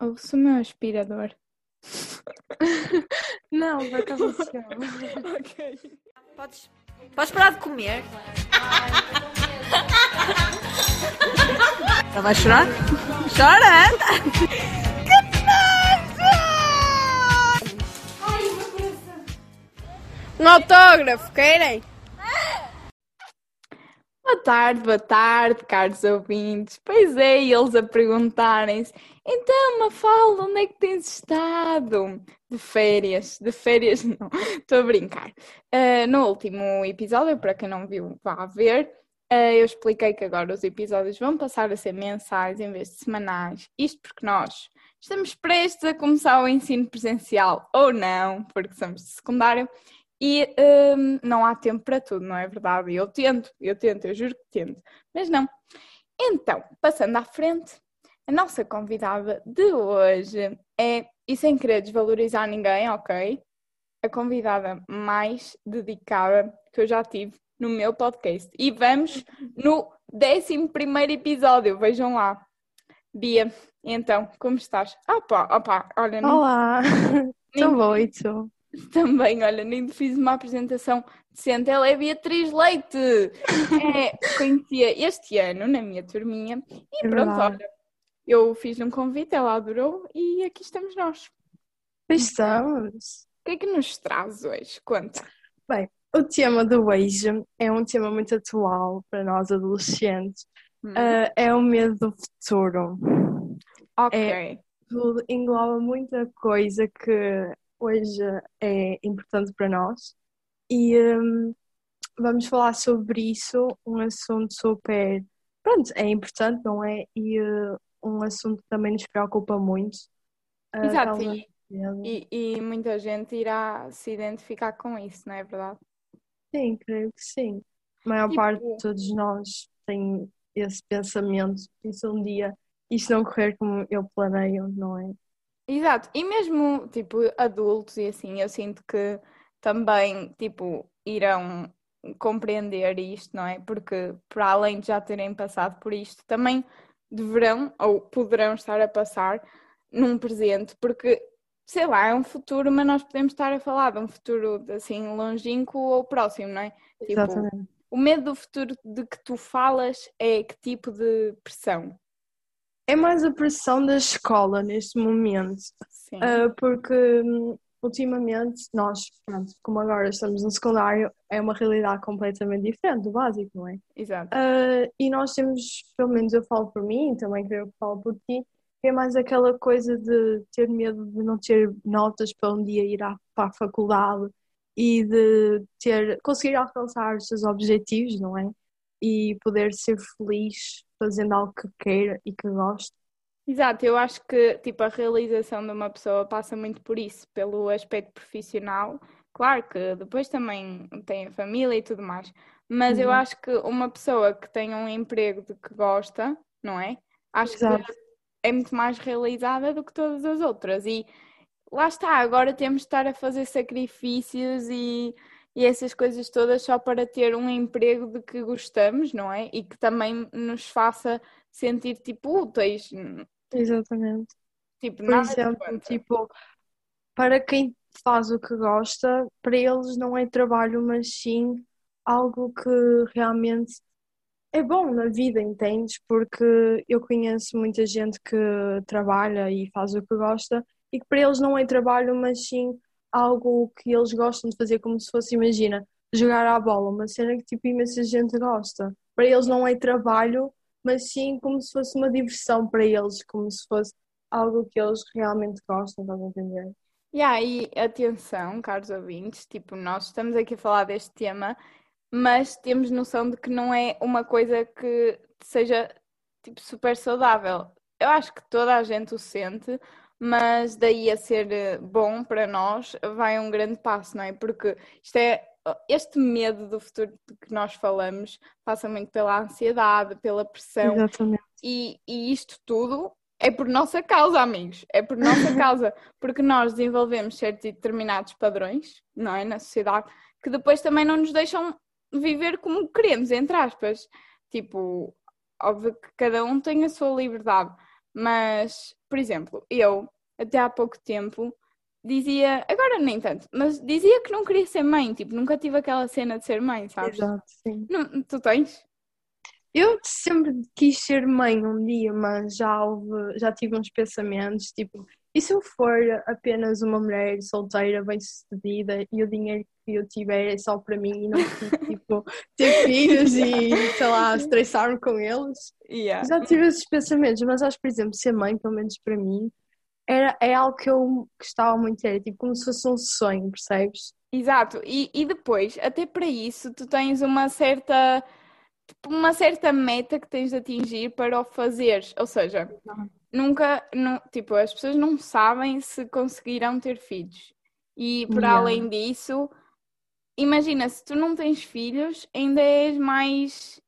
Ouço o meu aspirador. Não, por acaso se chama. ok. Podes, podes parar de comer? Ela vai chorar? Chora! Um autógrafo, querem? Boa tarde, boa tarde, caros ouvintes. Pois é, eles a perguntarem-se: então, Mafalda, onde é que tens estado? De férias, de férias não, estou a brincar. Ah, no último episódio, para quem não viu, vá ver, ah, eu expliquei que agora os episódios vão passar a ser mensais em vez de semanais. Isto porque nós estamos prestes a começar o ensino presencial, ou não, porque somos de secundário, e hum, não há tempo para tudo, não é verdade? Eu tento, eu tento, eu juro que tento, mas não. Então, passando à frente, a nossa convidada de hoje é, e sem querer desvalorizar ninguém, ok? A convidada mais dedicada que eu já tive no meu podcast. E vamos no 11 episódio, vejam lá. Bia, então, como estás? Opa, opa, olha, Olá! Estou boa e tu? também, olha, nem fiz uma apresentação decente. Ela é Beatriz Leite. É, conhecia este ano na minha turminha. E É pronto, verdade. olha, eu fiz um convite, ela adorou e aqui estamos nós. Estamos! O que é que nos traz hoje? Conta. O tema do hoje é um tema muito atual para nós adolescentes. Hum, Ah, é o medo do futuro. ok. Tudo engloba muita coisa que hoje é importante para nós. E hum, vamos falar sobre isso, um assunto super. Pronto, é importante, não é? E uh, um assunto que também nos preocupa muito. Ah, Exato, e, e, e muita gente irá se identificar com isso, não é verdade? Sim, creio que sim. A maior Tipo- parte de todos nós tem esse pensamento. E se um dia isto não correr como eu planeio, não é? Exato, e mesmo tipo adultos e assim, eu sinto que também tipo irão compreender isto, não é? Porque para além de já terem passado por isto, também deverão ou poderão estar a passar num presente, porque sei lá, é um futuro, mas nós podemos estar a falar de um futuro assim longínquo ou próximo, não é? Tipo, Exatamente. o medo do futuro de que tu falas é que tipo de pressão? É mais a pressão da escola neste momento. Ah, porque hum, ultimamente nós, pronto, como agora estamos no secundário, é uma realidade completamente diferente do básico, não é? Exato. Ah, e nós temos, pelo menos eu falo por mim, também creio que falo por ti, que é mais aquela coisa de ter medo de não ter notas para um dia ir à, para a faculdade e de ter, conseguir alcançar os seus objetivos, não é? E poder ser feliz fazendo algo que queira e que goste. Exato, eu acho que tipo a realização de uma pessoa passa muito por isso, pelo aspecto profissional. Claro que depois também tem a família e tudo mais, mas eu Uhum. acho que uma pessoa que tem um emprego de que gosta, não é? Acho Exato. que é muito mais realizada do que todas as outras. E lá está, agora temos de estar a fazer sacrifícios e, e essas coisas todas só para ter um emprego de que gostamos, não é? E que também nos faça sentir tipo úteis. Exatamente. Tipo, Por nada exemplo, tipo, para quem faz o que gosta, para eles não é trabalho, mas sim algo que realmente é bom na vida, entendes? Porque eu conheço muita gente que trabalha e faz o que gosta e que para eles não é trabalho, mas sim algo que eles gostam de fazer, como se fosse, imagina, jogar à bola, uma cena que tipo imensa gente gosta. Para eles não é trabalho, mas sim como se fosse uma diversão para eles, como se fosse algo que eles realmente gostam, estás a entender? E aí, atenção, caros ouvintes, tipo, nós estamos aqui a falar deste tema, mas temos noção de que não é uma coisa que seja tipo super saudável. Eu acho que toda a gente o sente, mas daí a ser eh, bom para nós vai um grande passo, não é? Porque isto é este medo do futuro que nós falamos passa muito pela ansiedade, pela pressão. Exatamente. E, e isto tudo é por nossa causa, amigos. É por nossa causa. Porque nós desenvolvemos certos e determinados padrões, não é? Na sociedade, que depois também não nos deixam viver como queremos, entre aspas. Tipo, óbvio que cada um tem a sua liberdade, Mas, por exemplo, eu, até há pouco tempo, dizia, agora nem tanto, mas dizia que não queria ser mãe, tipo, nunca tive aquela cena de ser mãe, sabes? Exato, sim. Não, tu tens? Eu sempre quis ser mãe um dia, mas já houve, já tive uns pensamentos, tipo, e se eu for apenas uma mulher solteira, bem-sucedida, e o dinheiro que eu tiver é só para mim e não tipo, ter filhos e, sei lá, estressar-me com eles? Yeah. Já tive esses pensamentos, mas acho por exemplo, ser mãe, pelo menos para mim, era, é algo que eu gostava muito, era tipo como se fosse um sonho, percebes? Exato, e, e depois, até para isso, tu tens uma certa, tipo, uma certa meta que tens de atingir para o fazeres. Ou seja, nunca, nu- tipo, as pessoas não sabem se conseguirão ter filhos. E para Yeah. além disso, imagina, se tu não tens filhos, ainda és mais.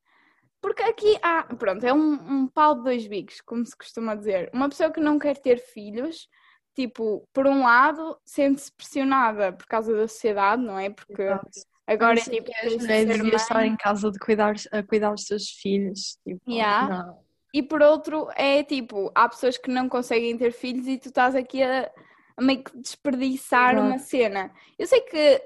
Porque aqui há, pronto, é um, um pau de dois bicos, como se costuma dizer. Uma pessoa que não quer ter filhos, tipo, por um lado, sente-se pressionada por causa da sociedade, não é? Porque Exato. agora é Não sei tipo, as mulheres deviam estar em casa de cuidar, a cuidar dos seus filhos. Tipo, Yeah. não. E por outro, é tipo, há pessoas que não conseguem ter filhos e tu estás aqui a, a meio que desperdiçar Exato. uma cena. Eu sei que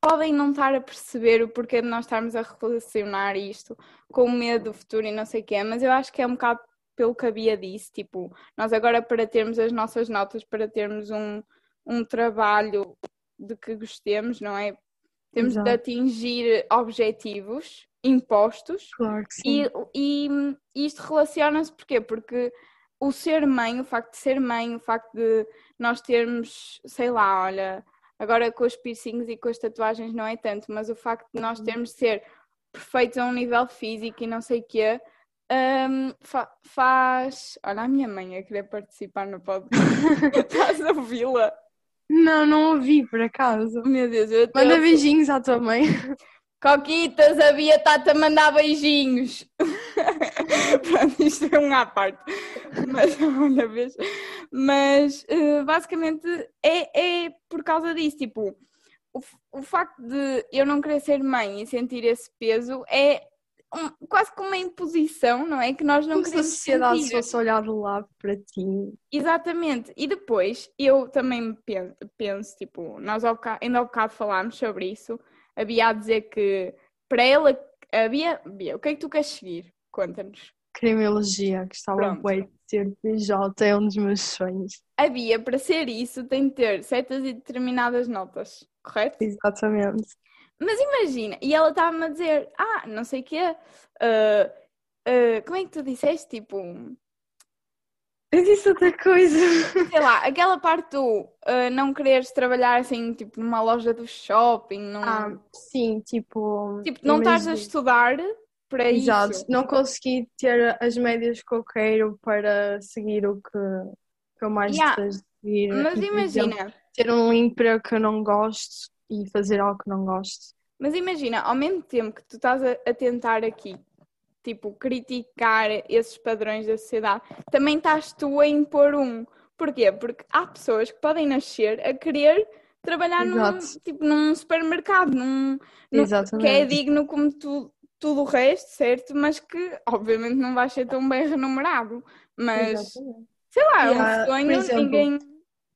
podem não estar a perceber o porquê de nós estarmos a relacionar isto com o medo do futuro e não sei o quê, mas eu acho que é um bocado pelo que havia disso, tipo, nós agora para termos as nossas notas, para termos um, um trabalho de que gostemos, não é? Temos de Exato. atingir objetivos impostos Claro que sim. e, e isto relaciona-se porquê? Porque o ser mãe, o facto de ser mãe, o facto de nós termos, sei lá, olha, agora com os piercings e com as tatuagens não é tanto, mas o facto de nós termos de ser perfeitos a um nível físico e não sei o quê, hum, fa- faz. Olha, a minha mãe a querer participar no podcast. Estás a ouvi-la? Não, não ouvi por acaso. Meu Deus, eu Manda beijinhos à tua mãe. Coquitas, a Bia está-te a mandar beijinhos. Pronto, isto é um à parte. Mas, olha, vês? Mas, eh, basicamente, é, é por causa disso. Tipo, o, o facto de eu não querer ser mãe e sentir esse peso é um- quase como uma imposição, não é? Que nós não Como se a queremos sociedade sentir. fosse olhar do lado para ti. Exatamente. E depois eu também pen- penso, tipo, nós ao boca- ainda há bocado falámos sobre isso. A Bia a dizer que para ela, a Bia, Bia, o que é que tu queres seguir? Conta-nos. Criminologia, que estava Pronto. bem de ser PJ, é um dos meus sonhos. A Bia, para ser isso, tem de ter certas e determinadas notas, correto? Exatamente. Mas imagina, e ela estava-me a dizer, ah, não sei o quê, ah, ah, como é que tu disseste? Tipo, Eu disse outra coisa. sei lá, aquela parte do ah, não quereres trabalhar assim, tipo, numa loja do shopping, num... Ah, sim, tipo. Tipo, não estás a estudar para Exato, isso. não consegui ter as médias que eu quero para seguir o que, que eu mais Yeah, desejo seguir. Mas E, exemplo, imagina, ter um emprego que eu não gosto e fazer algo que não gosto. mas imagina, ao mesmo tempo que tu estás a, a tentar aqui, tipo, criticar esses padrões da sociedade, também estás tu a impor um. Porquê? Porque há pessoas que podem nascer a querer trabalhar num, tipo, num supermercado, num, num- que é digno como tu, tudo o resto, certo? Mas que obviamente não vai ser tão bem remunerado. Mas Exatamente. sei lá, é um sonho, exemplo, ninguém.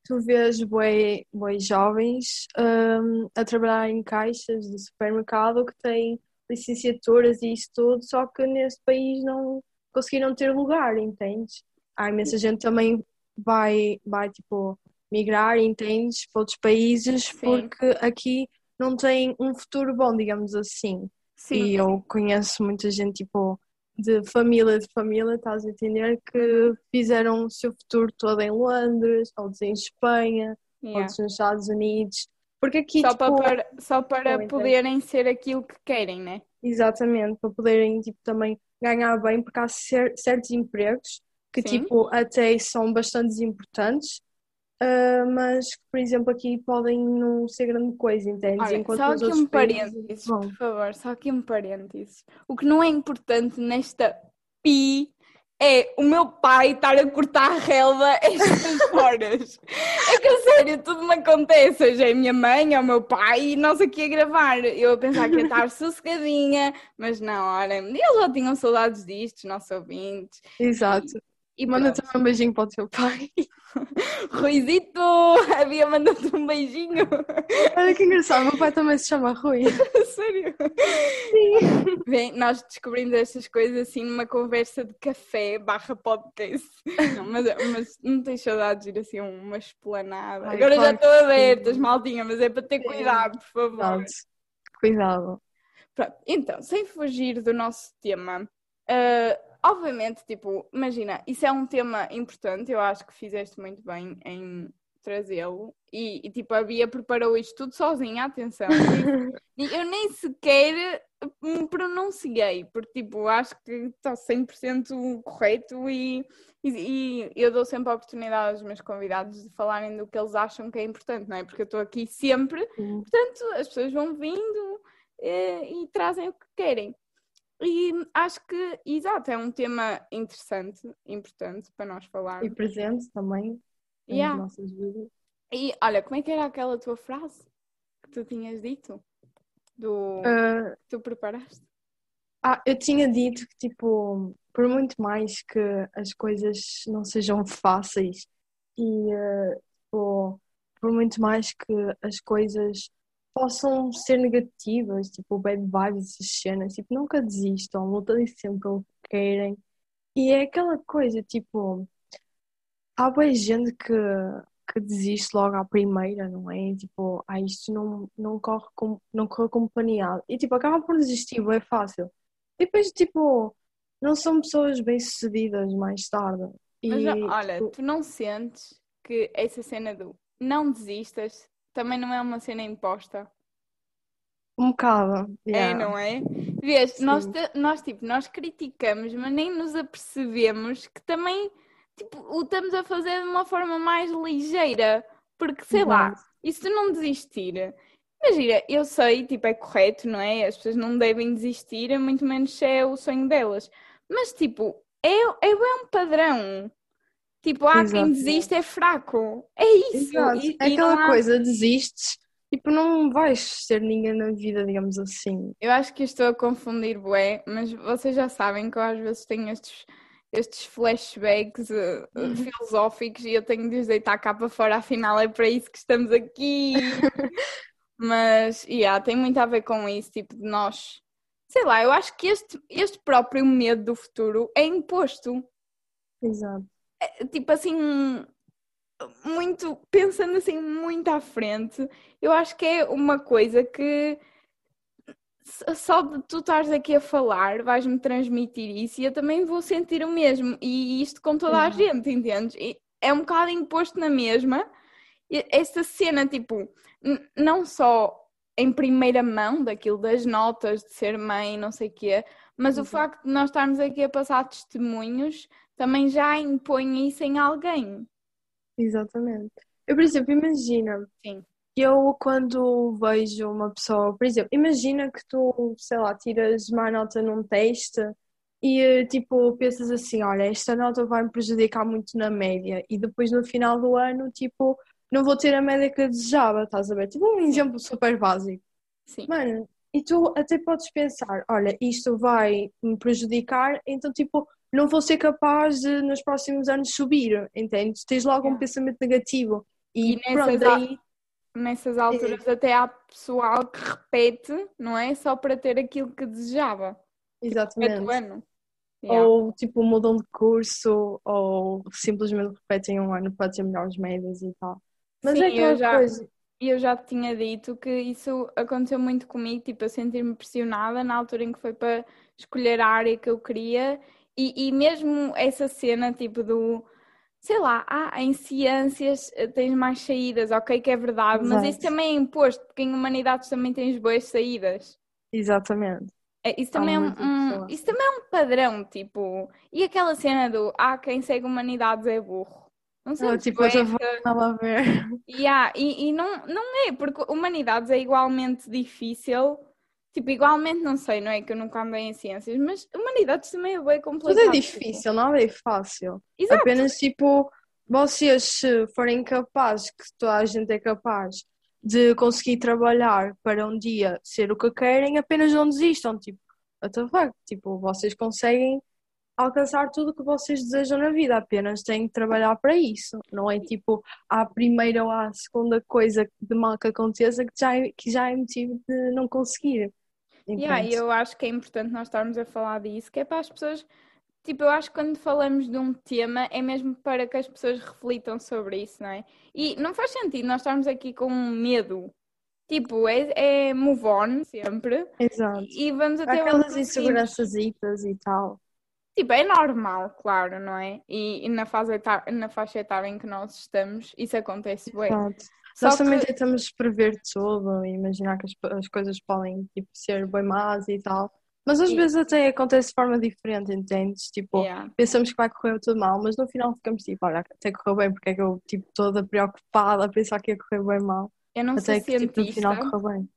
Tu vês bué jovens hum, a trabalhar em caixas de supermercado que têm licenciaturas e isso tudo, só que neste país não conseguiram ter lugar, entendes? Há imensa gente também vai, vai tipo, migrar, entendes, para outros países Sim. porque aqui não tem um futuro bom, digamos assim. Sim, E eu conheço muita gente, tipo, de família de família, estás a entender, que fizeram o seu futuro todo em Londres, outros em Espanha, yeah. outros nos Estados Unidos. Porque aqui, Só tipo, para, só para então. poderem ser aquilo que querem, né? exatamente, para poderem, tipo, também ganhar bem, porque há cer- certos empregos que, Sim. tipo, até são bastante importantes, ah, mas que, por exemplo, aqui podem não ser grande coisa, entendes? Olha, Enquanto só aqui um países, parênteses, bom, por favor, só aqui um parênteses. O que não é importante nesta pi é o meu pai estar a cortar a relva estas horas. É que a sério, tudo me acontece. Seja a minha mãe, ou o meu pai, e nós aqui a gravar. Eu a pensar que ia estar sossegadinha, mas não, olha, eles já tinham saudades disto, os nossos ouvintes. exato. E Manda pronto. também um beijinho para o teu pai. Ruizito! A mandou-te um beijinho. Olha que engraçado, meu pai também se chama Rui. Sério? Bem, nós descobrimos estas coisas assim numa conversa de café barra podcast. Não, mas, mas não tens saudades de ir assim uma esplanada. Ai, Agora já estou sim. abertas, maldinha, mas é para ter Sim. cuidado, por favor. Cuidado. Cuidado. Pronto, então, sem fugir do nosso tema, ah, obviamente, tipo, imagina, isso é um tema importante, eu acho que fizeste muito bem em trazê-lo e, e, tipo, a Bia preparou isto tudo sozinha, atenção. E eu nem sequer me pronunciei, porque, tipo, acho que está 100% correto e, e, e eu dou sempre a oportunidade aos meus convidados de falarem do que eles acham que é importante, não é? Porque eu estou aqui sempre Portanto, as pessoas vão vindo eh, e trazem o que querem. E acho que, exato, é um tema interessante, importante para nós E falarmos. presente também Yeah. nas nossas vidas. E olha, como é que era aquela tua frase que tu tinhas dito? Do Ah, que tu preparaste? Ah, eu tinha dito que, tipo, por muito mais que as coisas não sejam fáceis e, tipo, por muito mais que as coisas possam ser negativas, tipo, bad vibes, essas cenas, tipo, nunca desistam, lutem sempre pelo que querem. E é aquela coisa, tipo, há boa gente que, que desiste logo à primeira, não é? Tipo, ah, isto não, não corre como, não corre como planeado. E, tipo, acaba por desistir, é fácil. E depois, tipo, não são pessoas bem-sucedidas mais tarde. E, Mas olha, tipo, tu não sentes que essa cena do não desistas também não é uma cena imposta? um bocado. É, yeah. não é? Vês, nós, Sim. nós, tipo, nós criticamos, mas nem nos apercebemos que também, tipo, o estamos a fazer de uma forma mais ligeira. Porque, sei lá, e se tu não desistir? Imagina, eu sei, tipo, é correto, não é? As pessoas não devem desistir, muito menos se é o sonho delas. Mas, tipo, é, é um padrão. Tipo, há quem Exato. desiste é fraco. É isso. E, É e aquela há- coisa, desistes, tipo, não vais ser ninguém na vida, digamos assim. Eu acho que estou a confundir bué, mas vocês já sabem que eu às vezes tenho estes, estes flashbacks eh, Uhum. filosóficos e eu tenho de os deitar cá para fora, afinal é para isso que estamos aqui. Mas, yeah, tem muito a ver com isso, tipo, de nós... Sei lá, eu acho que este, este próprio medo do futuro é imposto. Exato. Tipo assim, muito... Pensando assim muito à frente, eu acho que é uma coisa que só de tu estares aqui a falar, vais-me transmitir isso e eu também vou sentir o mesmo. E isto com toda a Exato. gente, entendes? E é um bocado imposto na mesma. Esta cena, tipo, não só em primeira mão daquilo das notas de ser mãe, não sei o quê, mas o Uhum. facto de nós estarmos aqui a passar testemunhos também já impõe isso em alguém. Exatamente. Eu, por exemplo, imagina, Sim. eu quando vejo uma pessoa, por exemplo, imagina que tu, sei lá, tiras má nota num teste e tipo pensas assim, olha, esta nota vai me prejudicar muito na média e depois no final do ano, tipo, não vou ter a média que eu desejava, estás a ver? Tipo um exemplo super básico. Sim. Mano, e tu até podes pensar, olha, isto vai me prejudicar, então tipo, não vou ser capaz de nos próximos anos subir, entendes? Tens logo um Yeah. pensamento negativo e, E nessas pronto, daí Nessas alturas até há pessoal que repete, não é? Só para ter aquilo que desejava. Repete exatamente. o ano. Yeah. Ou tipo mudam de curso ou simplesmente repetem um ano para ter melhores médias e tal. Mas Sim, é eu aquela já- coisa. E eu já te tinha dito que isso aconteceu muito comigo, tipo, a sentir-me pressionada na altura em que foi para escolher a área que eu queria e, e mesmo essa cena, tipo, do, sei lá, ah, em ciências eh, tens mais saídas, ok, que é verdade, mas isso Exato. também é imposto, porque em humanidades também tens boas saídas. Exatamente. É, Isso também é um, um- isso também é um padrão, tipo, e aquela cena do, ah, quem segue humanidades é burro. Não sei se tipo, eu vou a ver. Yeah, e, e não, não é, porque humanidades é igualmente difícil, tipo, igualmente não sei, não é que eu nunca andei em ciências, mas humanidades também é bem Tudo complicado. é difícil, nada é fácil. Exato, Apenas tipo, vocês se forem capazes, que toda a gente é capaz de conseguir trabalhar para um dia ser o que querem, apenas não desistam. Tipo, what the fuck? Tipo, vocês conseguem alcançar tudo o que vocês desejam na vida, apenas têm que trabalhar para isso. Não é tipo à primeira ou à segunda coisa de mal que aconteça que já é, que já é motivo de não conseguir. Yeah, Entende? eu acho que é importante nós estarmos a falar disso, que é para as pessoas. Tipo, eu acho que quando falamos de um tema é mesmo para que as pessoas reflitam sobre isso, não é? E não faz sentido nós estarmos aqui com medo. Tipo, é, é move on sempre Exato. e vamos até Aquelas inseguranças e tal. Tipo, é normal, claro, não é? E, e na, fase eta- na faixa etária em que nós estamos, isso acontece bem. Exato. Só Nós também que- tentamos prever tudo e imaginar que as, as coisas podem tipo, ser bem más e tal. Mas às vezes até acontece de forma diferente, entendes? Tipo, Yeah. pensamos que vai correr tudo mal, mas no final ficamos tipo, olha, até correu bem, porque é que eu tipo toda preocupada a pensar que ia correr bem mal. Eu não Até sou que tipo, no cientista. final correu bem.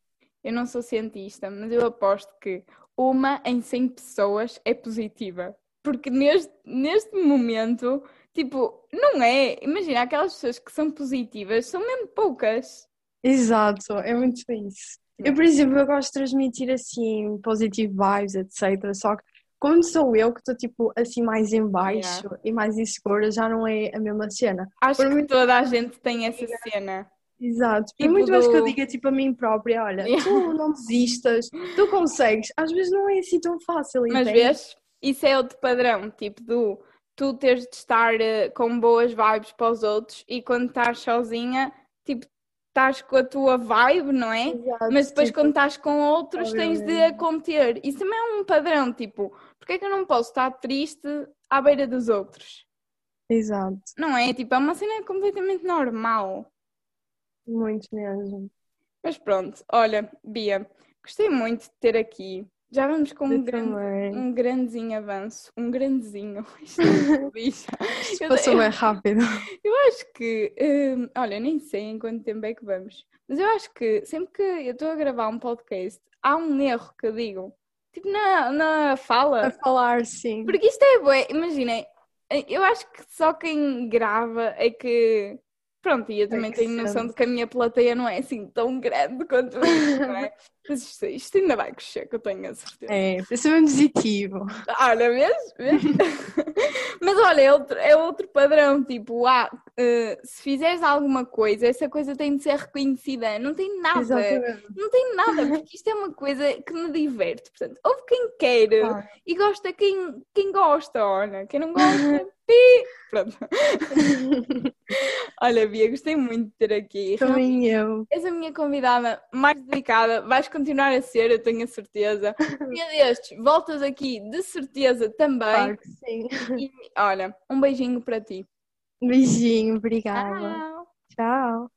Eu não sou cientista, mas eu aposto que uma em 100 pessoas é positiva. Porque neste, neste momento, tipo, não é. Imagina, aquelas pessoas que são positivas são mesmo poucas. Exato, é muito isso. Eu, por exemplo, eu gosto de transmitir assim, positive vibes, etc. Só que como sou eu que estou tipo assim mais em baixo e mais insegura, já não é a mesma cena. Acho Por que muito- toda a gente tem essa cena. Exato. Tipo muito mais que eu do- diga tipo a mim própria, olha, Yeah. tu não desistas, tu consegues. Às vezes não é assim tão fácil, Mas entende? vês, isso é outro padrão, tipo do tu teres de estar eh, com boas vibes para os outros e quando estás sozinha, tipo, estás com a tua vibe, não é? Exato, Mas depois tipo, quando estás com outros tens de a conter. Isso também é um padrão, tipo, porque é que eu não posso estar triste à beira dos outros? Exato, Não é? Tipo, é uma cena completamente normal. muito mesmo. Mas pronto, olha, Bia, gostei muito de ter aqui. Já vamos com um grande, um grandezinho avanço. Um grandezinho. Isto é Passou eu- bem rápido. Eu acho que, hum, olha, nem sei em quanto tempo é que vamos, mas eu acho que sempre que eu estou a gravar um podcast, há um erro que eu digo, tipo na, na A fala, falar, sim. porque isto é bué, imaginem, eu acho que só quem grava é que, pronto, e eu também que tenho noção de que a minha plateia não é assim tão grande quanto isso, não é? Mas isto, isto ainda vai crescer, que eu tenho a certeza. É, pensamento positivo. Olha, vês? Vês? Mas olha, é outro, é outro padrão, tipo, ah, eh, se fizeres alguma coisa, essa coisa tem de ser reconhecida. Não tem nada, Exatamente. não tem nada, porque isto é uma coisa que me diverte. Portanto, houve quem queira Claro. e gosta quem, quem gosta, olha, quem não gosta, pi! Pronto. Olha, Bia, gostei muito de ter aqui. Também eu. És a minha convidada mais dedicada, vais continuar a ser, eu tenho a certeza. Dia destes, voltas aqui de certeza também. Claro que sim. E olha, um beijinho para ti. Beijinho, obrigada. Tchau. Tchau.